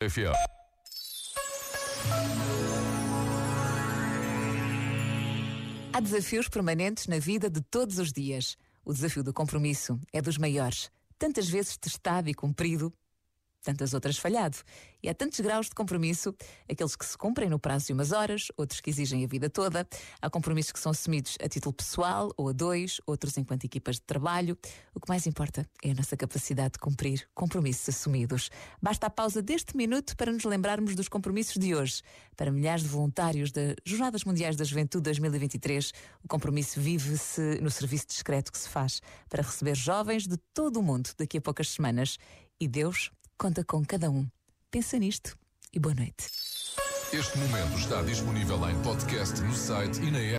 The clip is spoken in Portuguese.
FM. Há desafios permanentes na vida de todos os dias. O desafio do compromisso é dos maiores. Tantas vezes testado e cumprido, tantas outras falhado. E há tantos graus de compromisso, aqueles que se cumprem no prazo de umas horas, outros que exigem a vida toda. Há compromissos que são assumidos a título pessoal ou a dois, outros enquanto equipas de trabalho. O que mais importa é a nossa capacidade de cumprir compromissos assumidos. Basta a pausa deste minuto para nos lembrarmos dos compromissos de hoje. Para milhares de voluntários das Jornadas Mundiais da Juventude 2023, o compromisso vive-se no serviço discreto que se faz para receber jovens de todo o mundo daqui a poucas semanas. E Deus conta com cada um. Pensa nisto e boa noite. Este momento está disponível em podcast no site e na app.